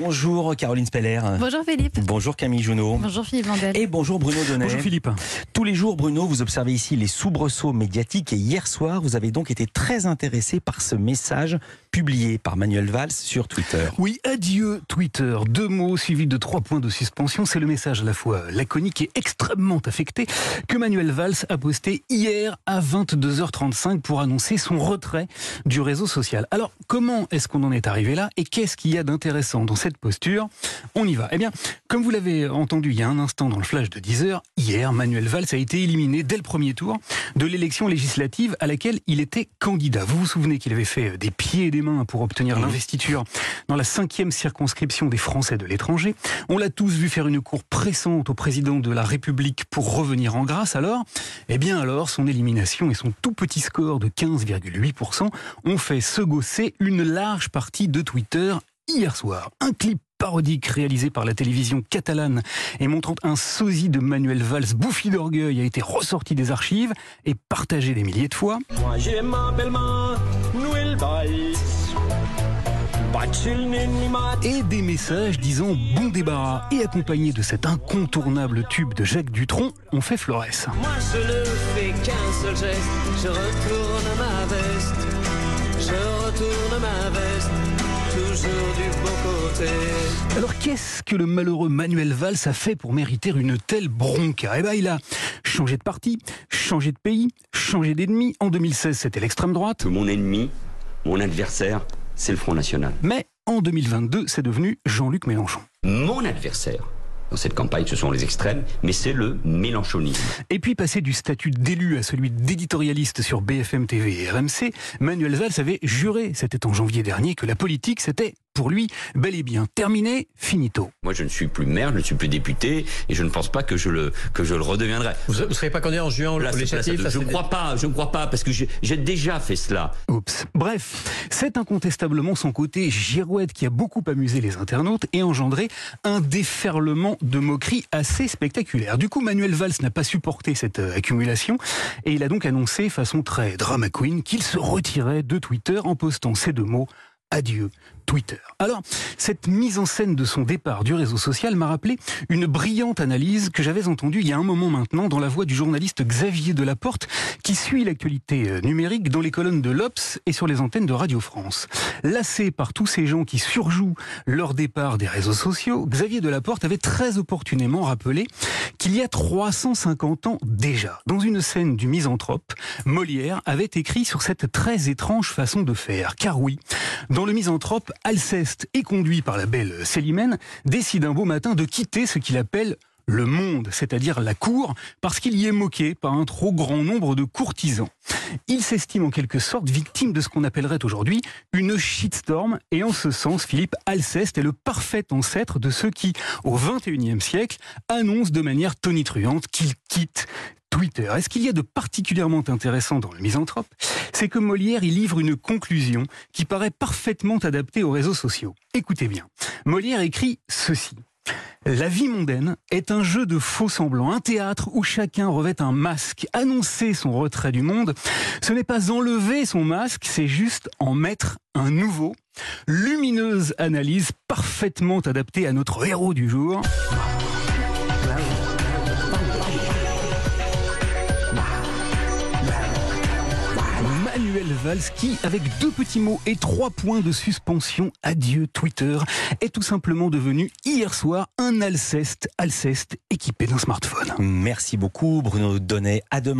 Bonjour Caroline Speller. Bonjour Philippe. Bonjour Camille Junot. Bonjour Philippe Vandel. Et bonjour Bruno Donnet. Bonjour Philippe. Tous les jours, Bruno, vous observez ici les soubresauts médiatiques et hier soir, vous avez donc été très intéressé par ce message publié par Manuel Valls sur Twitter. Oui, adieu Twitter. Deux mots suivis de trois points de suspension. C'est le message à la fois laconique et extrêmement affecté que Manuel Valls a posté hier à 22h35 pour annoncer son retrait du réseau social. Alors, comment est-ce qu'on en est arrivé là et qu'est-ce qu'il y a d'intéressant dans cette posture On y va. Eh bien, comme vous l'avez entendu il y a un instant dans le flash de 10h, hier, Manuel Valls a été éliminé dès le premier tour de l'élection législative à laquelle il était candidat. Vous vous souvenez qu'il avait fait des pieds et des mains pour obtenir l'investiture dans la cinquième circonscription des Français de l'étranger. On l'a tous vu faire une cour pressante au président de la République pour revenir en grâce. Alors, eh bien alors, son élimination et son tout petit score de 15,8% ont fait se gosser une large partie de Twitter hier soir. Un clip parodique réalisé par la télévision catalane et montrant un sosie de Manuel Valls bouffi d'orgueil a été ressorti des archives et partagé des milliers de fois. Moi Manuel Valls. Et des messages disant bon débarras et accompagnés de cet incontournable tube de Jacques Dutronc, on fait Flores. Moi je ne fais qu'un seul geste, je retourne ma veste, je retourne ma veste, toujours du bon côté. Alors qu'est-ce que le malheureux Manuel Valls a fait pour mériter une telle bronca? Eh ben il a changé de parti, changé de pays, changé d'ennemi. En 2016 c'était l'extrême droite. Mon ennemi, mon adversaire, c'est le Front National. Mais en 2022 c'est devenu Jean-Luc Mélenchon. Mon adversaire dans cette campagne, ce sont les extrêmes, mais c'est le mélenchonisme. Et puis passer du statut d'élu à celui d'éditorialiste sur BFM TV et RMC, Manuel Valls avait juré, c'était en janvier dernier, que la politique c'était pour lui, bel et bien terminé, finito. Moi, je ne suis plus maire, je ne suis plus député, et je ne pense pas que je le, que je le redeviendrai. Vous ne serez pas candidat en juin au législatif Je ne crois pas, je ne crois pas, parce que j'ai déjà fait cela. Oups. Bref, c'est incontestablement son côté girouette qui a beaucoup amusé les internautes et engendré un déferlement de moqueries assez spectaculaire. Du coup, Manuel Valls n'a pas supporté cette euh, accumulation, et il a donc annoncé, façon très drama queen, qu'il se retirait de Twitter en postant ces deux mots Adieu Twitter. Alors, cette mise en scène de son départ du réseau social m'a rappelé une brillante analyse que j'avais entendue il y a un moment maintenant dans la voix du journaliste Xavier Delaporte qui suit l'actualité euh, numérique dans les colonnes de l'Obs et sur les antennes de Radio France. Lassé par tous ces gens qui surjouent leur départ des réseaux sociaux, Xavier Delaporte avait très opportunément rappelé qu'il y a 350 ans déjà, dans une scène du Misanthrope, Molière avait écrit sur cette très étrange façon de faire. Car oui, dans le Misanthrope, Alceste, et conduit par la belle Célimène, décide un beau matin de quitter ce qu'il appelle le monde, c'est-à-dire la cour, parce qu'il y est moqué par un trop grand nombre de courtisans. Il s'estime en quelque sorte victime de ce qu'on appellerait aujourd'hui une shitstorm, et en ce sens, Philippe Alceste est le parfait ancêtre de ceux qui, au XXIe siècle, annoncent de manière tonitruante qu'ils quittent Twitter. est ce qu'il y a de particulièrement intéressant dans le misanthrope, c'est que Molière y livre une conclusion qui paraît parfaitement adaptée aux réseaux sociaux. Écoutez bien. Molière écrit ceci. La vie mondaine est un jeu de faux semblants, un théâtre où chacun revêt un masque. Annoncer son retrait du monde, ce n'est pas enlever son masque, c'est juste en mettre un nouveau. Lumineuse analyse parfaitement adaptée à notre héros du jour. Qui, avec deux petits mots et trois points de suspension, adieu Twitter, est tout simplement devenu hier soir un Alceste, Alceste équipé d'un smartphone. Merci beaucoup Bruno Donnet. À demain.